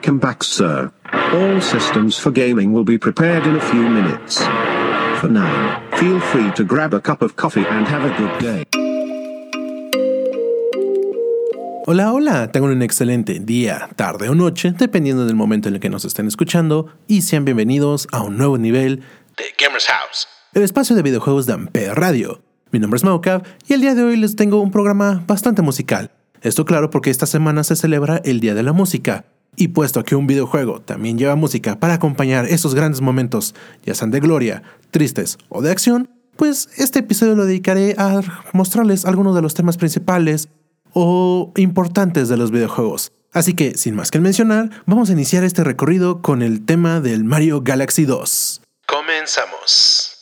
Welcome back, sir. All systems for gaming will be prepared in a few minutes. For now, feel free to grab a cup of coffee and have a good day. Hola, hola, tengan un excelente día, tarde o noche, dependiendo del momento en el que nos estén escuchando, y sean bienvenidos a un nuevo nivel de Gamers House, el espacio de videojuegos de Ampere Radio. Mi nombre es Maucav y el día de hoy les tengo un programa bastante musical. Esto claro porque esta semana se celebra el Día de la Música, y puesto que un videojuego también lleva música para acompañar esos grandes momentos, ya sean de gloria, tristes o de acción, pues este episodio lo dedicaré a mostrarles algunos de los temas principales o importantes de los videojuegos. Así que, sin más que mencionar, vamos a iniciar este recorrido con el tema del Mario Galaxy 2. Comenzamos.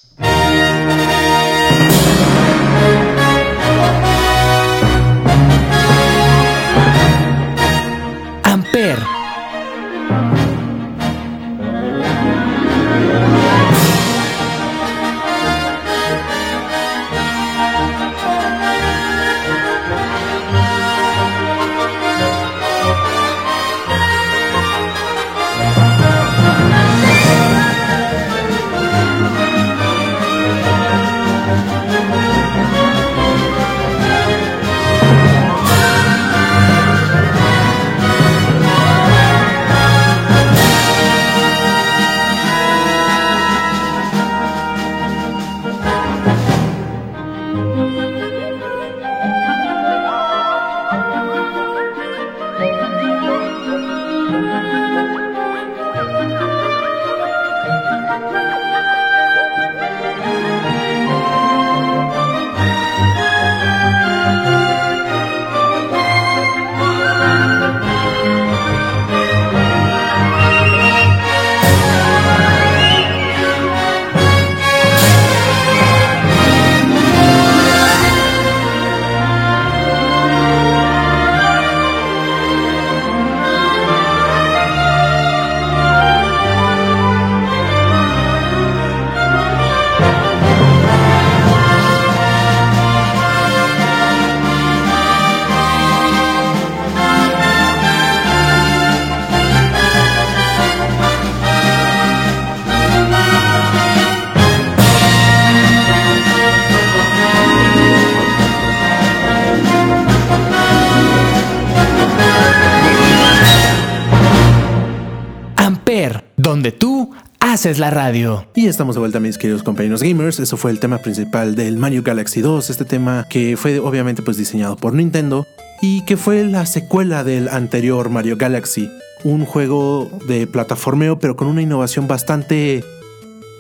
Haces la radio. Y estamos de vuelta, mis queridos compañeros gamers. Eso fue el tema principal del Mario Galaxy 2, este tema que fue obviamente pues diseñado por Nintendo y que fue la secuela del anterior Mario Galaxy, un juego de plataformeo pero con una innovación bastante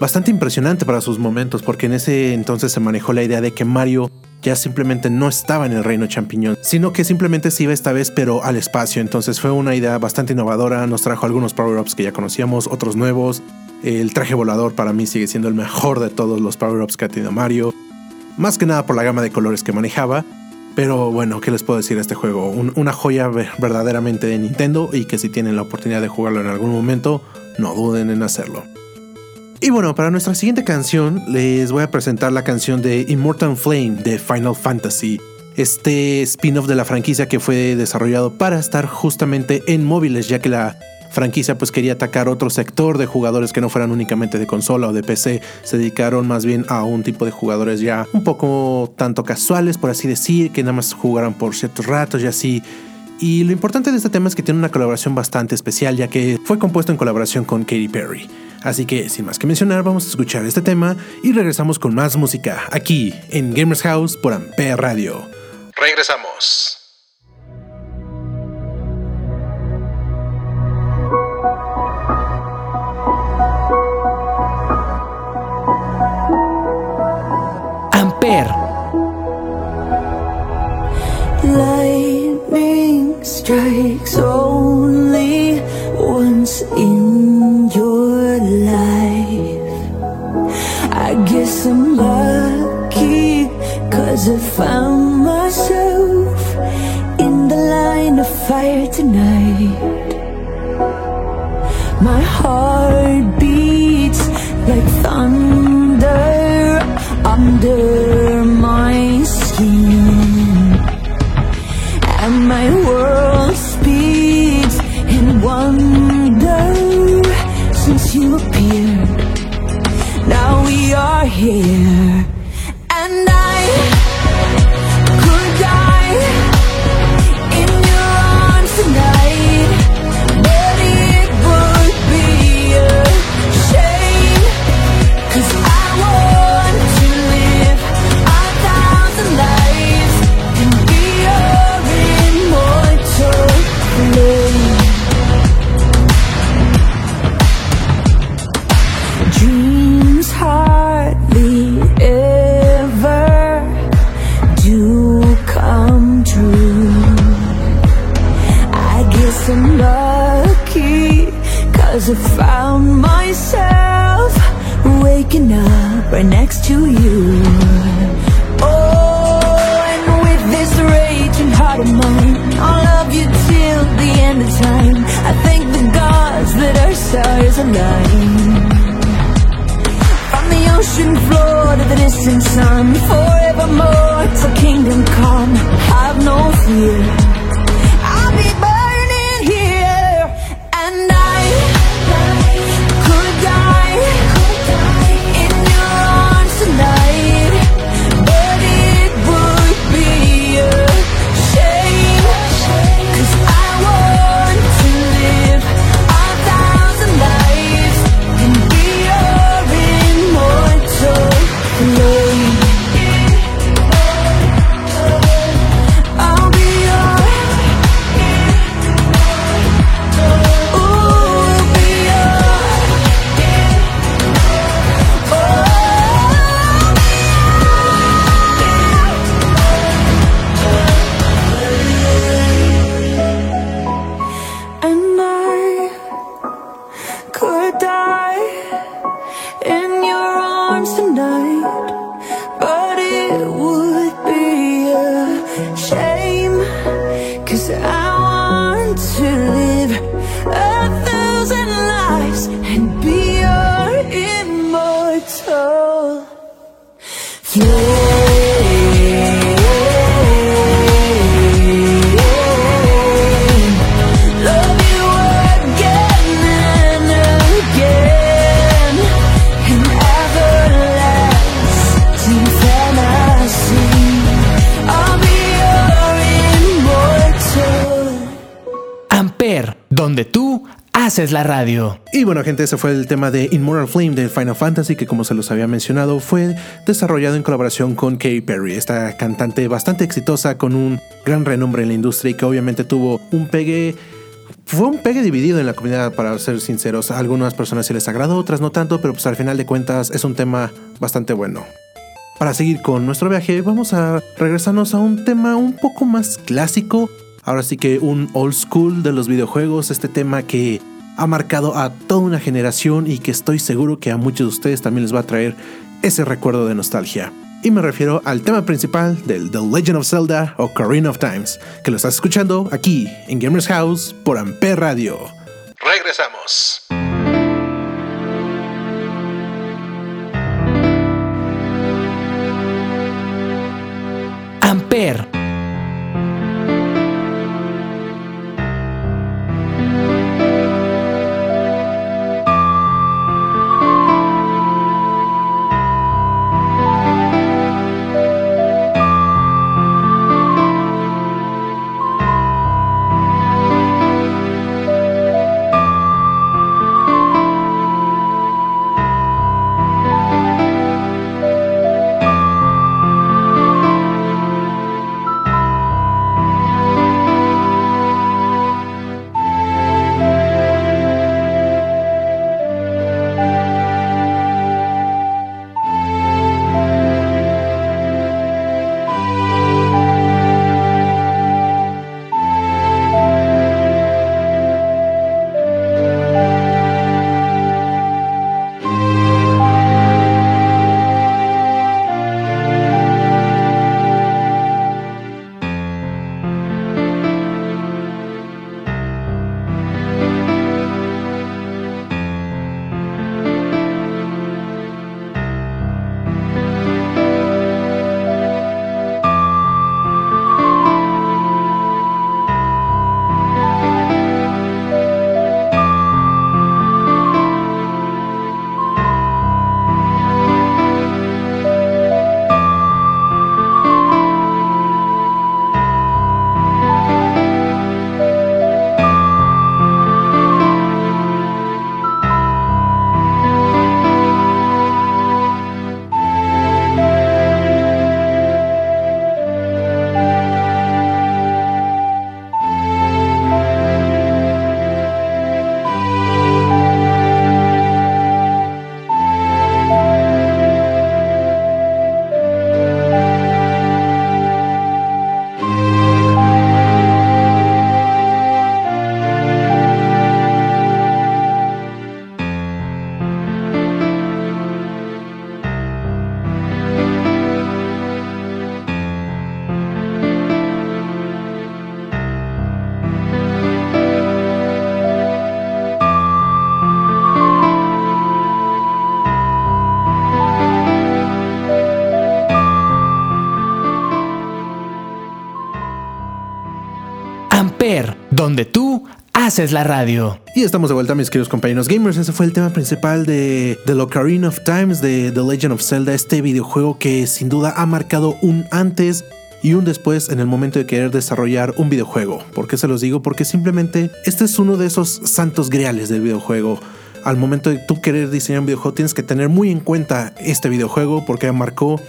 bastante impresionante para sus momentos, porque en ese entonces se manejó la idea de que Mario ya simplemente no estaba en el reino champiñón, sino que simplemente se iba esta vez pero al espacio. Entonces fue una idea bastante innovadora, nos trajo algunos power-ups que ya conocíamos, otros nuevos. El traje volador para mí sigue siendo el mejor de todos los power-ups que ha tenido Mario. Más que nada por la gama de colores que manejaba. Pero bueno, ¿qué les puedo decir de este juego? Un- una joya ver- verdaderamente de Nintendo y que si tienen la oportunidad de jugarlo en algún momento, no duden en hacerlo. Y bueno, para nuestra siguiente canción les voy a presentar la canción de Immortal Flame de Final Fantasy. Este spin-off de la franquicia que fue desarrollado para estar justamente en móviles, ya que la franquicia pues quería atacar otro sector de jugadores que no fueran únicamente de consola o de PC, se dedicaron más bien a un tipo de jugadores ya un poco tanto casuales, por así decir, que nada más jugaran por ciertos ratos y así. Y lo importante de este tema es que tiene una colaboración bastante especial, ya que fue compuesto en colaboración con Katy Perry. Así que, sin más que mencionar, vamos a escuchar este tema y regresamos con más música aquí en Gamers House por Ampere Radio. Regresamos. I guess I'm lucky, cause I found myself waking up right next to you. Oh, and with this raging heart of mine, I'll love you till the end of time. I thank the gods that our stars align. From the ocean floor to the distant sun, forevermore till kingdom come. Have no fear. Tú haces la radio. Y bueno, gente, ese fue el tema de Immortal Flame de Final Fantasy, que como se los había mencionado, fue desarrollado en colaboración con Katy Perry, esta cantante bastante exitosa con un gran renombre en la industria y que obviamente tuvo un pegue. Fue un pegue dividido en la comunidad, para ser sinceros. A algunas personas se les agradó, otras no tanto, pero pues al final de cuentas es un tema bastante bueno. Para seguir con nuestro viaje, vamos a regresarnos a un tema un poco más clásico. Ahora sí que un old school de los videojuegos, este tema que ha marcado a toda una generación y que estoy seguro que a muchos de ustedes también les va a traer ese recuerdo de nostalgia. Y me refiero al tema principal del The Legend of Zelda o Ocarina of Times, que lo estás escuchando aquí en Gamers House por Ampere Radio. Regresamos. Amper, Amper, haces la radio. Y estamos de vuelta, mis queridos compañeros gamers. Ese fue el tema principal de The Ocarina of Times de The Legend of Zelda, este videojuego que sin duda ha marcado un antes y un después en el momento de querer desarrollar un videojuego. ¿Por qué se los digo? Porque simplemente este es uno de esos santos griales del videojuego. Al momento de tú querer diseñar un videojuego tienes que tener muy en cuenta este videojuego porque marcó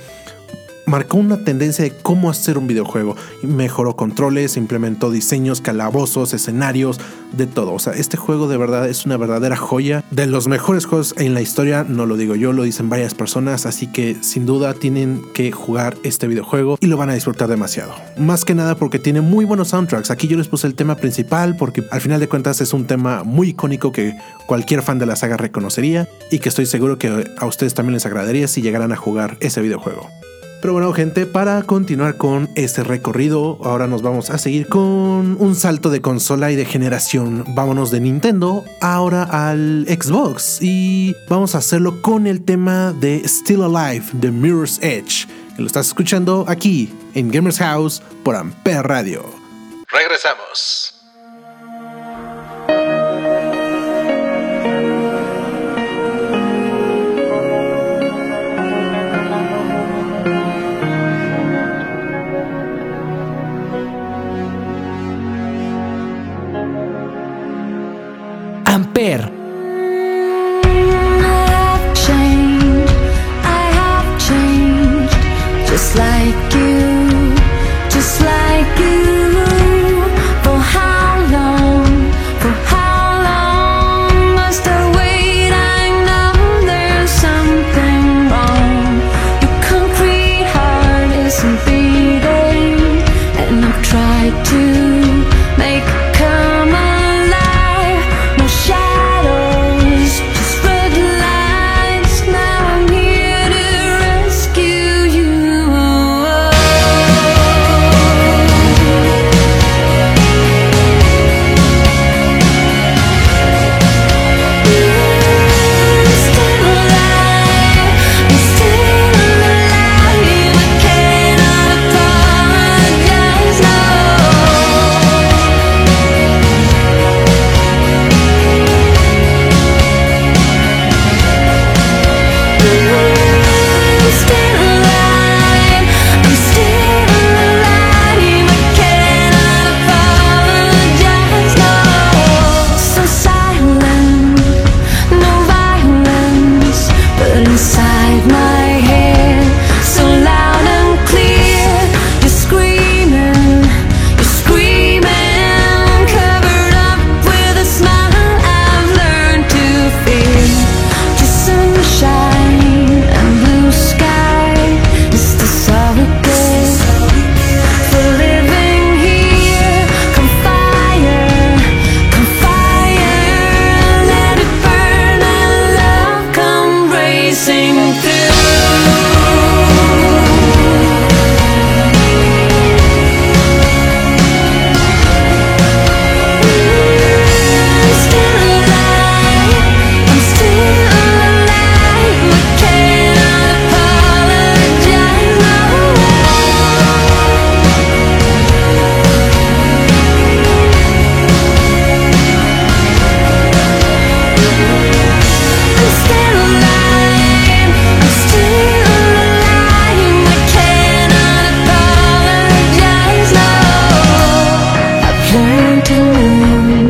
marcó una tendencia de cómo hacer un videojuego. Mejoró controles, implementó diseños, calabozos, escenarios, de todo. O sea, este juego de verdad es una verdadera joya. De los mejores juegos en la historia, no lo digo yo, lo dicen varias personas. Así que sin duda tienen que jugar este videojuego y lo van a disfrutar demasiado. Más que nada porque tiene muy buenos soundtracks. Aquí yo les puse el tema principal porque al final de cuentas es un tema muy icónico que cualquier fan de la saga reconocería y que estoy seguro que a ustedes también les agradaría si llegaran a jugar ese videojuego. Pero bueno, gente, para continuar con este recorrido, ahora nos vamos a seguir con un salto de consola y de generación. Vámonos de Nintendo ahora al Xbox y vamos a hacerlo con el tema de Still Alive de Mirror's Edge. lo estás escuchando aquí en Gamers House por Ampere Radio. Regresamos. Amper to make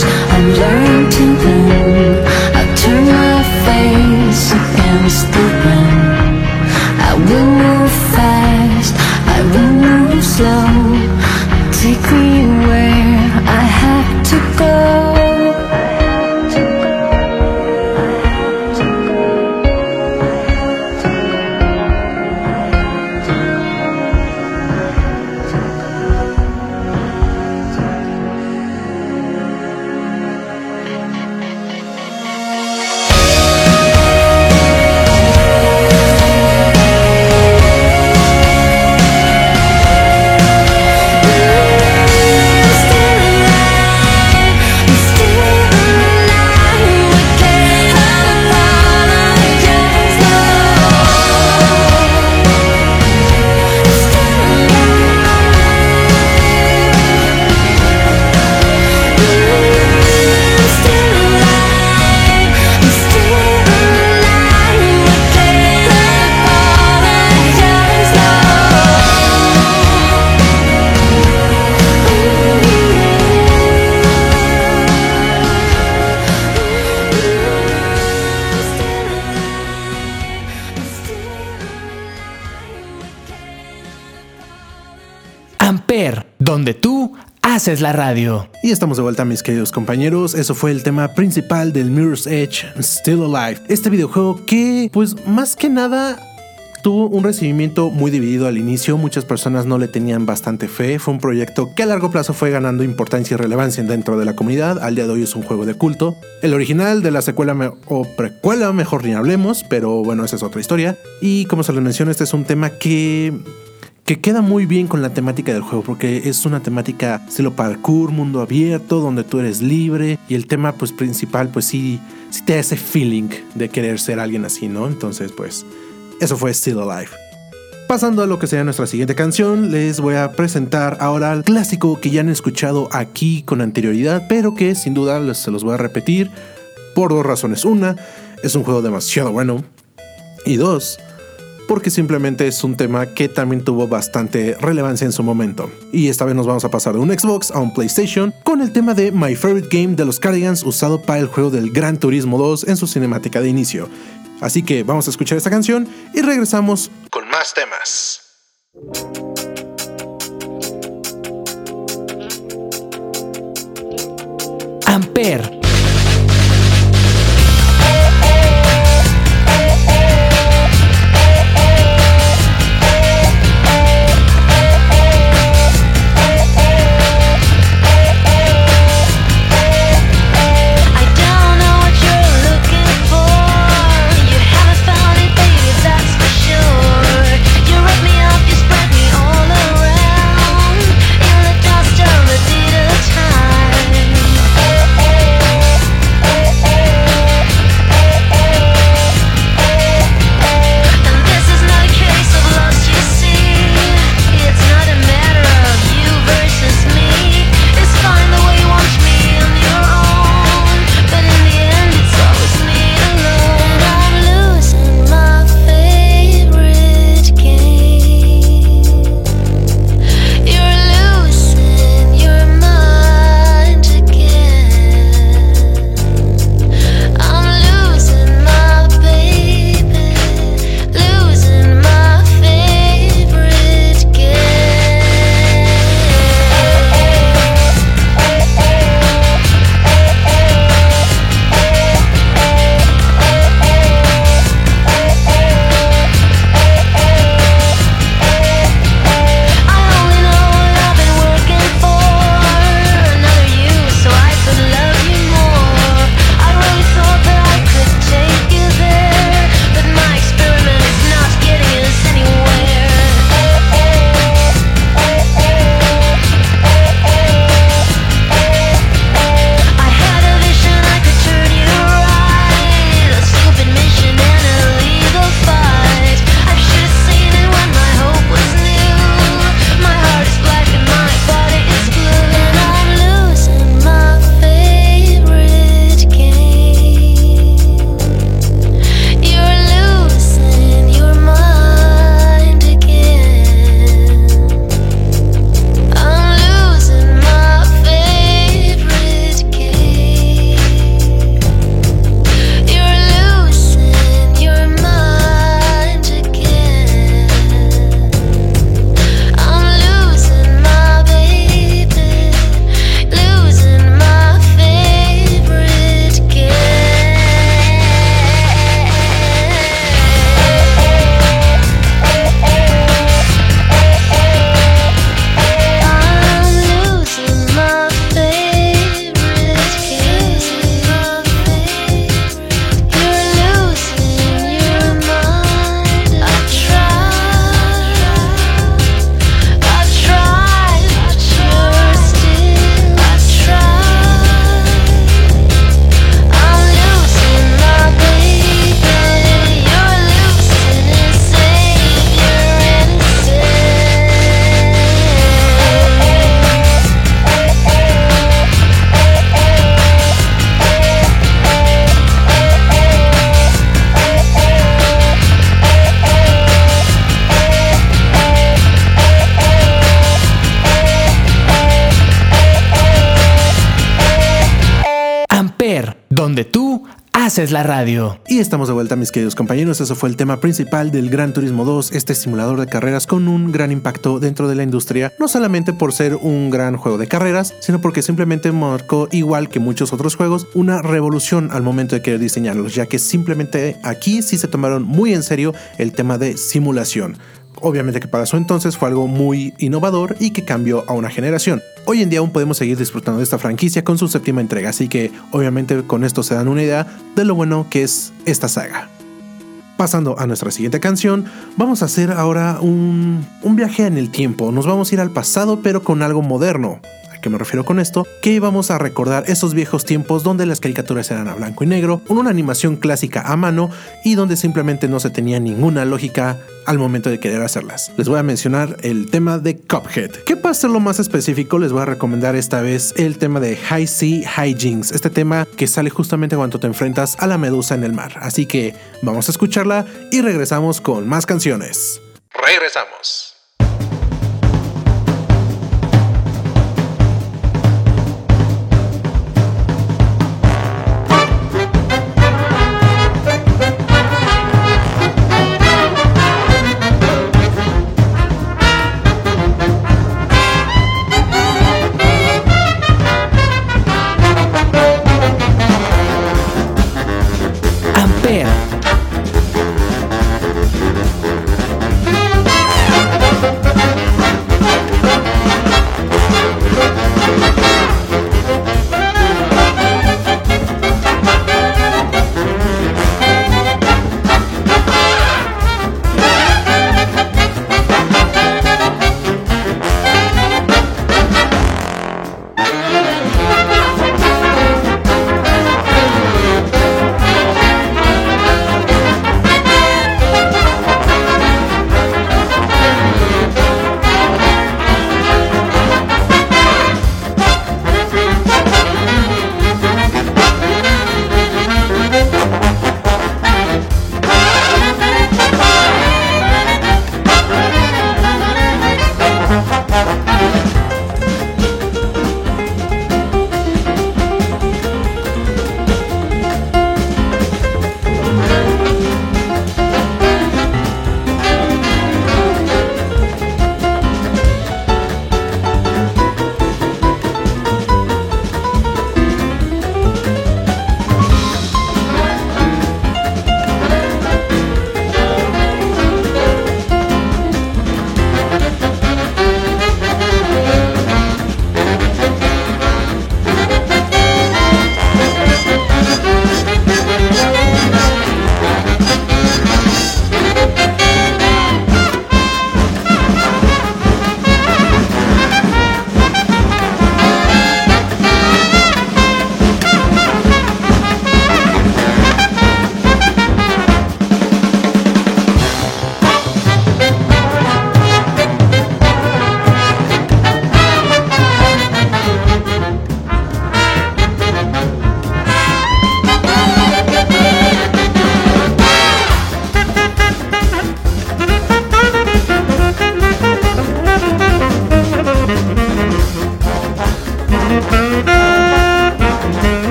i to I turn my face against the wind. I will haces la radio. Y estamos de vuelta, mis queridos compañeros. Eso fue el tema principal del Mirror's Edge, Still Alive. Este videojuego que, pues, más que nada tuvo un recibimiento muy dividido al inicio, muchas personas no le tenían bastante fe, fue un proyecto que a largo plazo fue ganando importancia y relevancia dentro de la comunidad, al día de hoy es un juego de culto. El original de la secuela o precuela, mejor ni hablemos, pero bueno, esa es otra historia. Y como se les menciono, este es un tema que que queda muy bien con la temática del juego porque es una temática estilo parkour, mundo abierto, donde tú eres libre y el tema pues principal pues sí te da ese feeling de querer ser alguien así, ¿no? Entonces pues eso fue Still Alive. Pasando a lo que sería nuestra siguiente canción, les voy a presentar ahora el clásico que ya han escuchado aquí con anterioridad, pero que sin duda se los voy a repetir por dos razones. Una, es un juego demasiado bueno. Y dos, porque simplemente es un tema que también tuvo bastante relevancia en su momento. Y esta vez nos vamos a pasar de un Xbox a un PlayStation con el tema de My Favorite Game de los Cardigans usado para el juego del Gran Turismo 2 en su cinemática de inicio. Así que vamos a escuchar esta canción y regresamos con más temas. Amper donde tú haces la radio. Y estamos de vuelta, mis queridos compañeros. Eso fue el tema principal del Gran Turismo 2, este simulador de carreras con un gran impacto dentro de la industria, no solamente por ser un gran juego de carreras, sino porque simplemente marcó, igual que muchos otros juegos, una revolución al momento de querer diseñarlos, ya que simplemente aquí sí se tomaron muy en serio el tema de simulación. Obviamente que para su entonces fue algo muy innovador y que cambió a una generación. Hoy en día aún podemos seguir disfrutando de esta franquicia con su séptima entrega, así que obviamente con esto se dan una idea de lo bueno que es esta saga. Pasando a nuestra siguiente canción, vamos a hacer ahora un, un viaje en el tiempo. Nos vamos a ir al pasado pero con algo moderno qué me refiero con esto? Que íbamos a recordar esos viejos tiempos donde las caricaturas eran a blanco y negro, con una animación clásica a mano y donde simplemente no se tenía ninguna lógica al momento de querer hacerlas. Les voy a mencionar el tema de Cuphead. Que para lo más específico, les voy a recomendar esta vez el tema de High Sea High Jinx, este tema que sale justamente cuando te enfrentas a la medusa en el mar. Así que vamos a escucharla y regresamos con más canciones. Regresamos.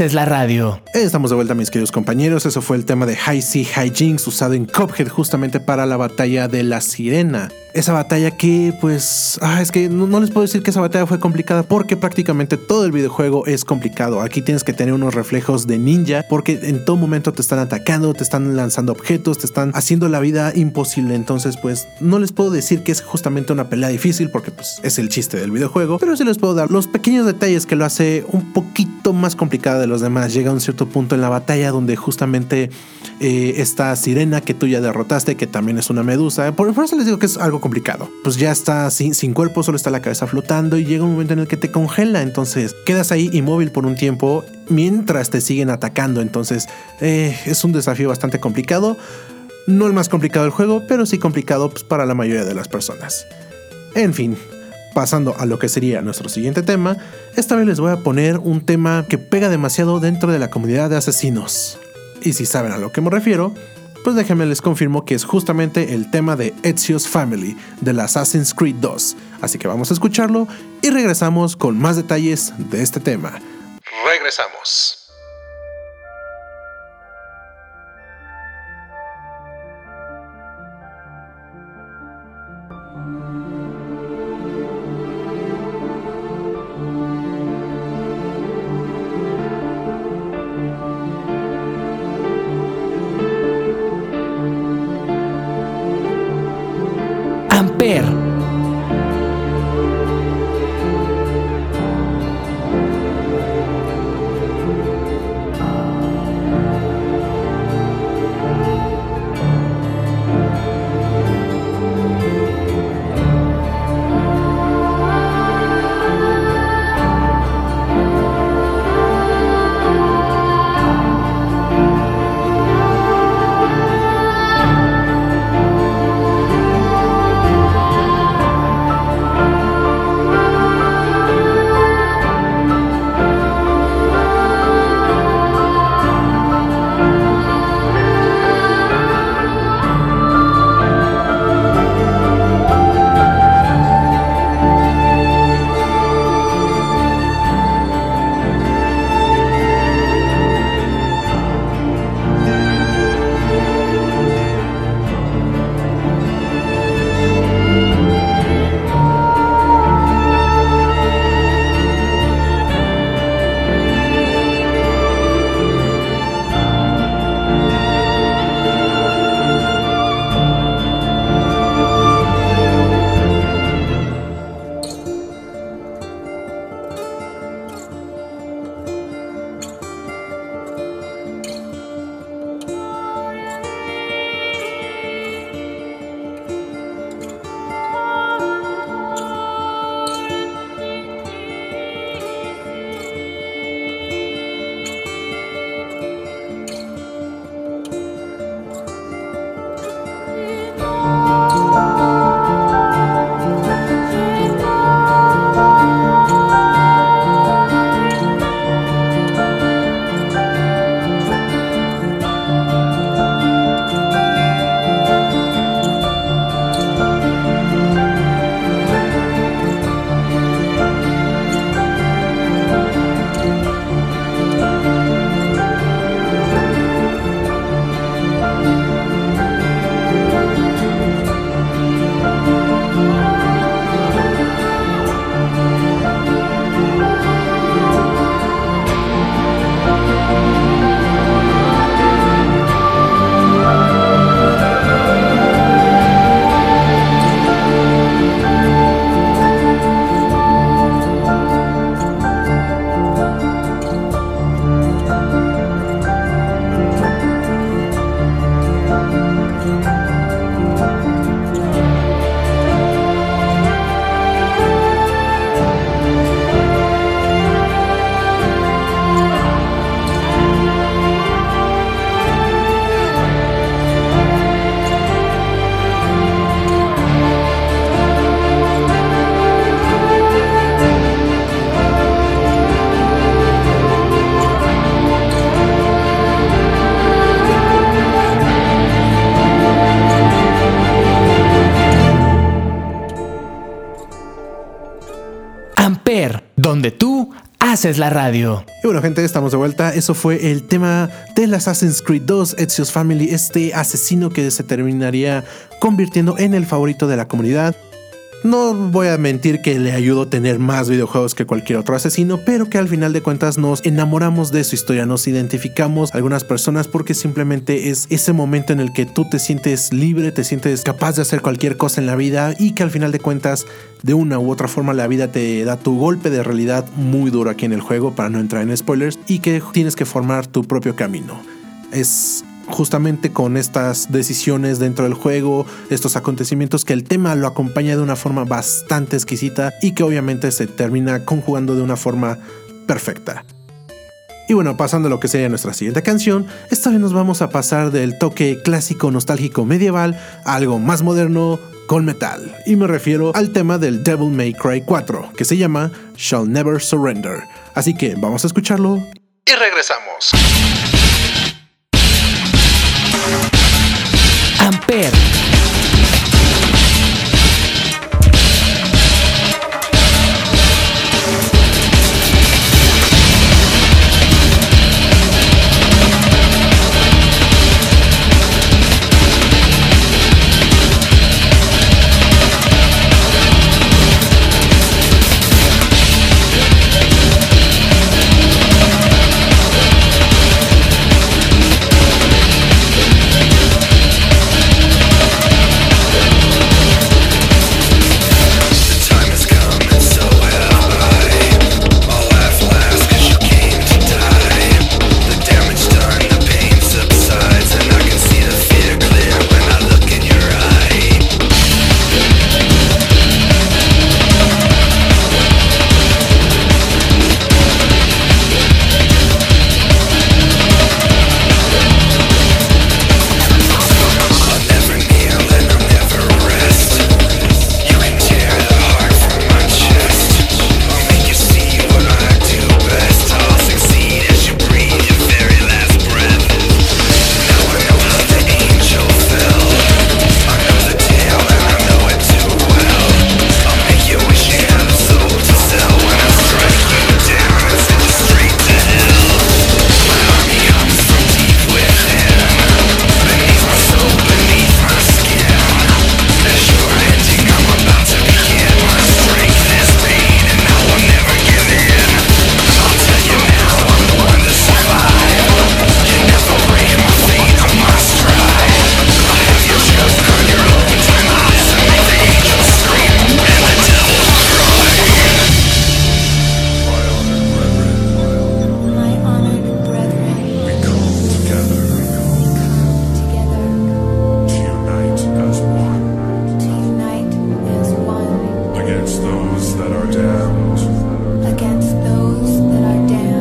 Es la radio. Estamos de vuelta, mis queridos compañeros. Eso fue el tema de High Sea High Jinx usado en Cuphead justamente para la batalla de la sirena esa batalla que pues ah, es que no, les puedo decir que esa batalla fue complicada porque prácticamente todo el videojuego es complicado. Aquí tienes que tener unos reflejos de ninja porque en todo momento te están atacando, te están lanzando objetos, te están haciendo la vida imposible. Entonces pues no les puedo decir que es justamente una pelea difícil porque pues es el chiste del videojuego, pero sí les puedo dar los pequeños detalles que lo hace un poquito más complicada de los demás. Llega a un cierto punto en la batalla donde justamente eh, esta sirena que tú ya derrotaste, que también es una medusa, por, eso les digo que es algo complicado. Pues ya está sin, sin cuerpo, solo está la cabeza flotando y llega un momento en el que te congela, entonces quedas ahí inmóvil por un tiempo mientras te siguen atacando, entonces eh, es un desafío bastante complicado. No el más complicado del juego, pero sí complicado pues, para la mayoría de las personas. En fin, pasando a lo que sería nuestro siguiente tema, esta vez les voy a poner un tema que pega demasiado dentro de la comunidad de asesinos. Y si saben a lo que me refiero, pues déjenme les confirmo que es justamente el tema de Ezio's Family del Assassin's Creed 2. Así que vamos a escucharlo y regresamos con más detalles de este tema. Regresamos. Tú haces la radio. Y bueno, gente, estamos de vuelta. Eso fue el tema del Assassin's Creed 2, Ezio's Family, este asesino que se terminaría convirtiendo en el favorito de la comunidad. No voy a mentir que le ayudó a tener más videojuegos que cualquier otro asesino, pero que al final de cuentas nos enamoramos de su historia, nos identificamos algunas personas porque simplemente es ese momento en el que tú te sientes libre, te sientes capaz de hacer cualquier cosa en la vida y que al final de cuentas de una u otra forma la vida te da tu golpe de realidad muy duro aquí en el juego para no entrar en spoilers y que tienes que formar tu propio camino. Es justamente con estas decisiones dentro del juego, estos acontecimientos que el tema lo acompaña de una forma bastante exquisita y que obviamente se termina conjugando de una forma perfecta. Y bueno, pasando a lo que sería nuestra siguiente canción, esta vez nos vamos a pasar del toque clásico nostálgico medieval a algo más moderno con metal. Y me refiero al tema del Devil May Cry 4, que se llama Shall Never Surrender. Así que vamos a escucharlo y regresamos. Amper. against those that are damned. Against those that are damned.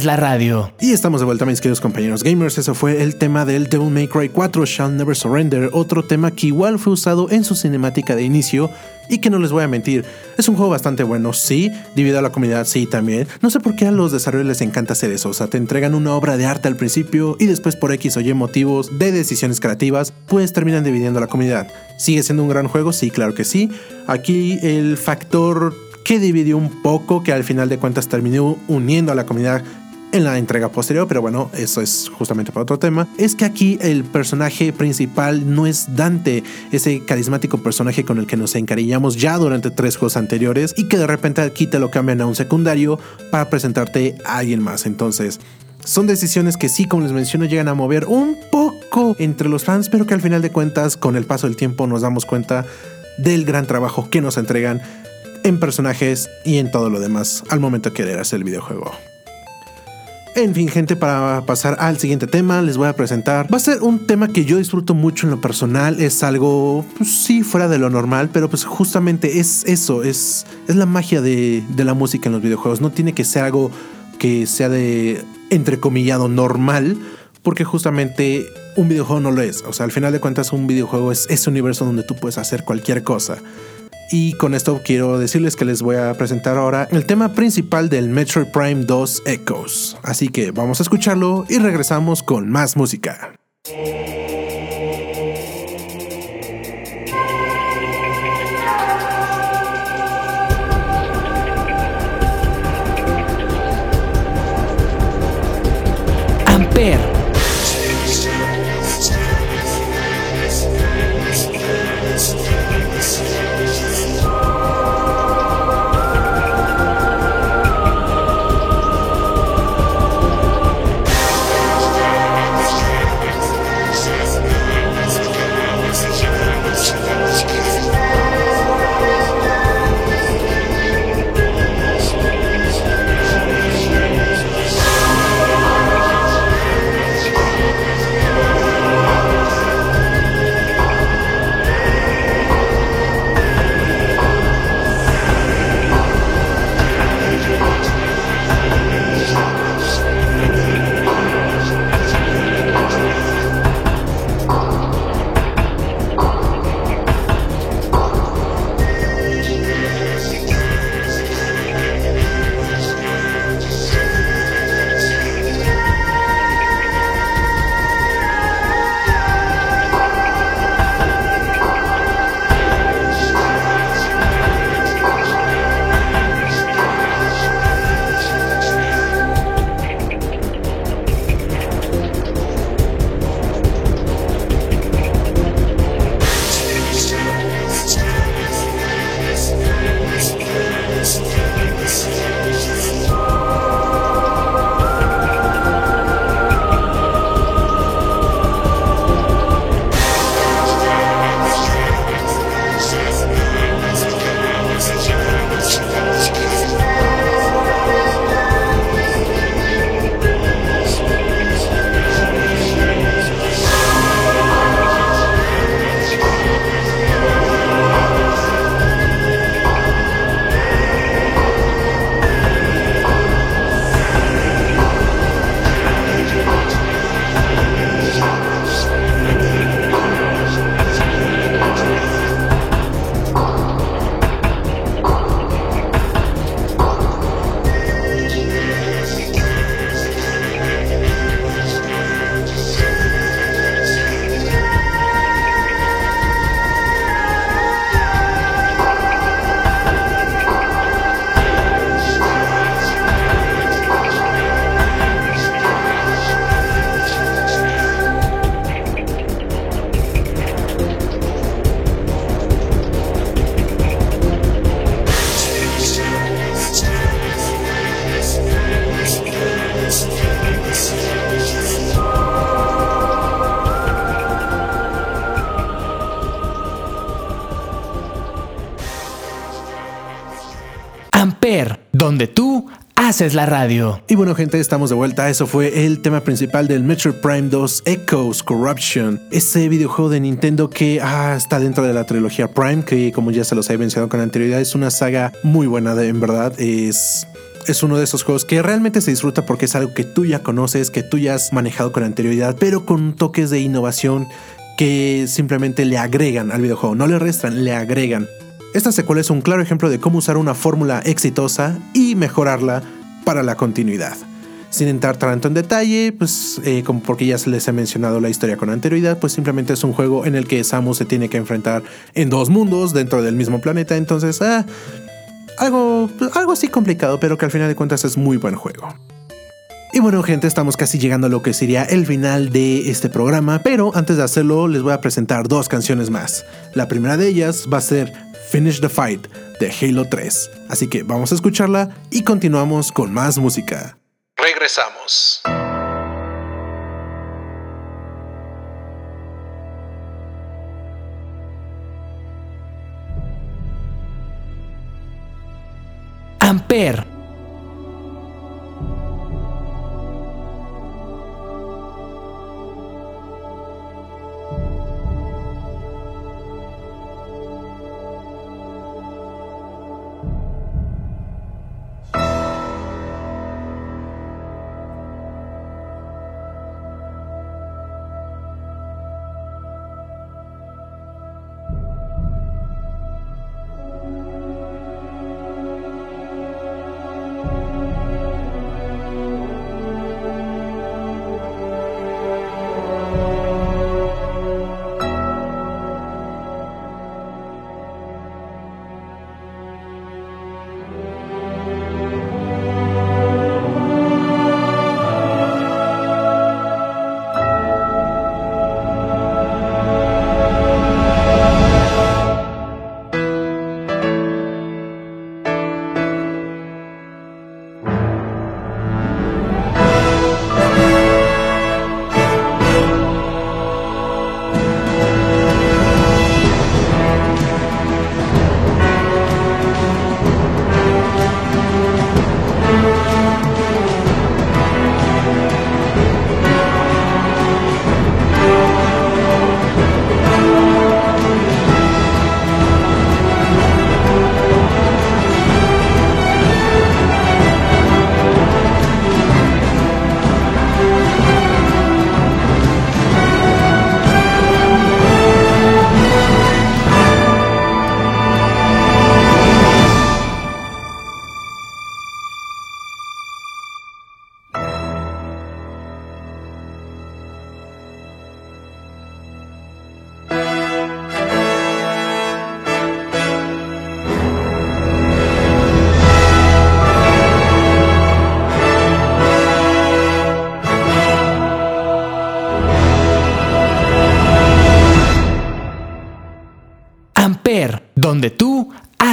Haces la radio. Y estamos de vuelta, mis queridos compañeros gamers. Eso fue el tema del Devil May Cry 4 Shall Never Surrender. Otro tema que igual fue usado en su cinemática de inicio. Y que no les voy a mentir, es un juego bastante bueno, sí, dividido a la comunidad, sí, también. No sé por qué a los desarrolladores les encanta hacer eso, o sea, te entregan una obra de arte al principio y después por X o Y motivos de decisiones creativas, pues terminan dividiendo a la comunidad. ¿Sigue siendo un gran juego? Sí, claro que sí. Aquí el factor que dividió un poco, que al final de cuentas terminó uniendo a la comunidad en la entrega posterior, pero bueno, eso es justamente para otro tema, es que aquí el personaje principal no es Dante, ese carismático personaje con el que nos encariñamos ya durante tres juegos anteriores y que de repente aquí te lo cambian a un secundario para presentarte a alguien más. Entonces, son decisiones que sí, como les menciono, llegan a mover un poco entre los fans, pero que al final de cuentas, con el paso del tiempo, nos damos cuenta del gran trabajo que nos entregan en personajes y en todo lo demás al momento de querer hacer el videojuego. En fin, gente, para pasar al siguiente tema, les voy a presentar. Va a ser un tema que yo disfruto mucho en lo personal. Es algo, pues, sí, fuera de lo normal, pero pues justamente es eso, es, es la magia de, de la música en los videojuegos. No tiene que ser algo que sea de, entrecomillado, normal, porque justamente un videojuego no lo es. O sea, al final de cuentas, un videojuego es ese universo donde tú puedes hacer cualquier cosa. Y con esto quiero decirles que les voy a presentar ahora el tema principal del Metroid Prime 2 Echoes. Así que vamos a escucharlo y regresamos con más música. Amper, haces la radio. Y bueno gente, estamos de vuelta. Eso fue el tema principal del Metro Prime 2 Echoes Corruption. Ese videojuego de Nintendo que ah, está dentro de la trilogía Prime, que como ya se los he mencionado con anterioridad, es una saga muy buena, en verdad. Es es uno de esos juegos que realmente se disfruta porque es algo que tú ya conoces, que tú ya has manejado con anterioridad, pero con toques de innovación que simplemente le agregan al videojuego, no le restan, le agregan. Esta secuela es un claro ejemplo de cómo usar una fórmula exitosa y mejorarla para la continuidad. Sin entrar tanto en detalle, pues eh, como porque ya se les he mencionado la historia con anterioridad, pues simplemente es un juego en el que Samus se tiene que enfrentar en dos mundos dentro del mismo planeta, entonces ah, algo, algo así complicado, pero que al final de cuentas es muy buen juego. Y bueno gente, estamos casi llegando a lo que sería el final de este programa, pero antes de hacerlo les voy a presentar dos canciones más. La primera de ellas va a ser Finish the Fight de Halo 3. Así que vamos a escucharla y continuamos con más música. Regresamos. Amper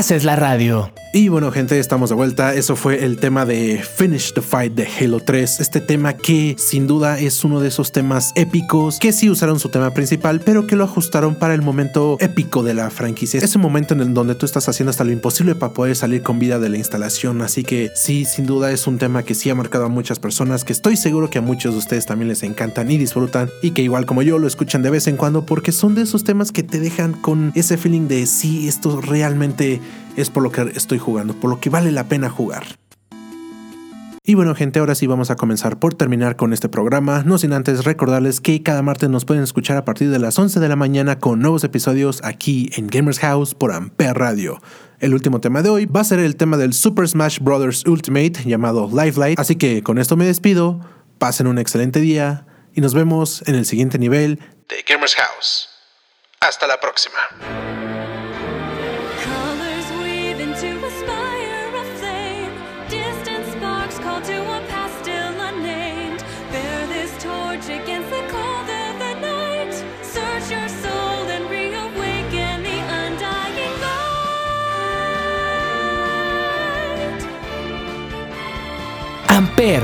haces la radio. Y bueno, gente, estamos de vuelta. Eso fue el tema de Finish the Fight de Halo 3. Este tema que sin duda es uno de esos temas épicos que sí usaron su tema principal, pero que lo ajustaron para el momento épico de la franquicia. Ese momento en el donde tú estás haciendo hasta lo imposible para poder salir con vida de la instalación. Así que sí, sin duda es un tema que sí ha marcado a muchas personas, que estoy seguro que a muchos de ustedes también les encantan y disfrutan y que igual como yo lo escuchan de vez en cuando porque son de esos temas que te dejan con ese feeling de sí, esto realmente es por lo que estoy jugando, por lo que vale la pena jugar. Y bueno gente, ahora sí vamos a comenzar por terminar con este programa, no sin antes recordarles que cada martes nos pueden escuchar a partir de las 11 de la mañana con nuevos episodios aquí en Gamers House por Ampere Radio. El último tema de hoy va a ser el tema del Super Smash Bros. Ultimate llamado Life Light, así que con esto me despido, pasen un excelente día y nos vemos en el siguiente nivel de Gamers House. Hasta la próxima. Amper,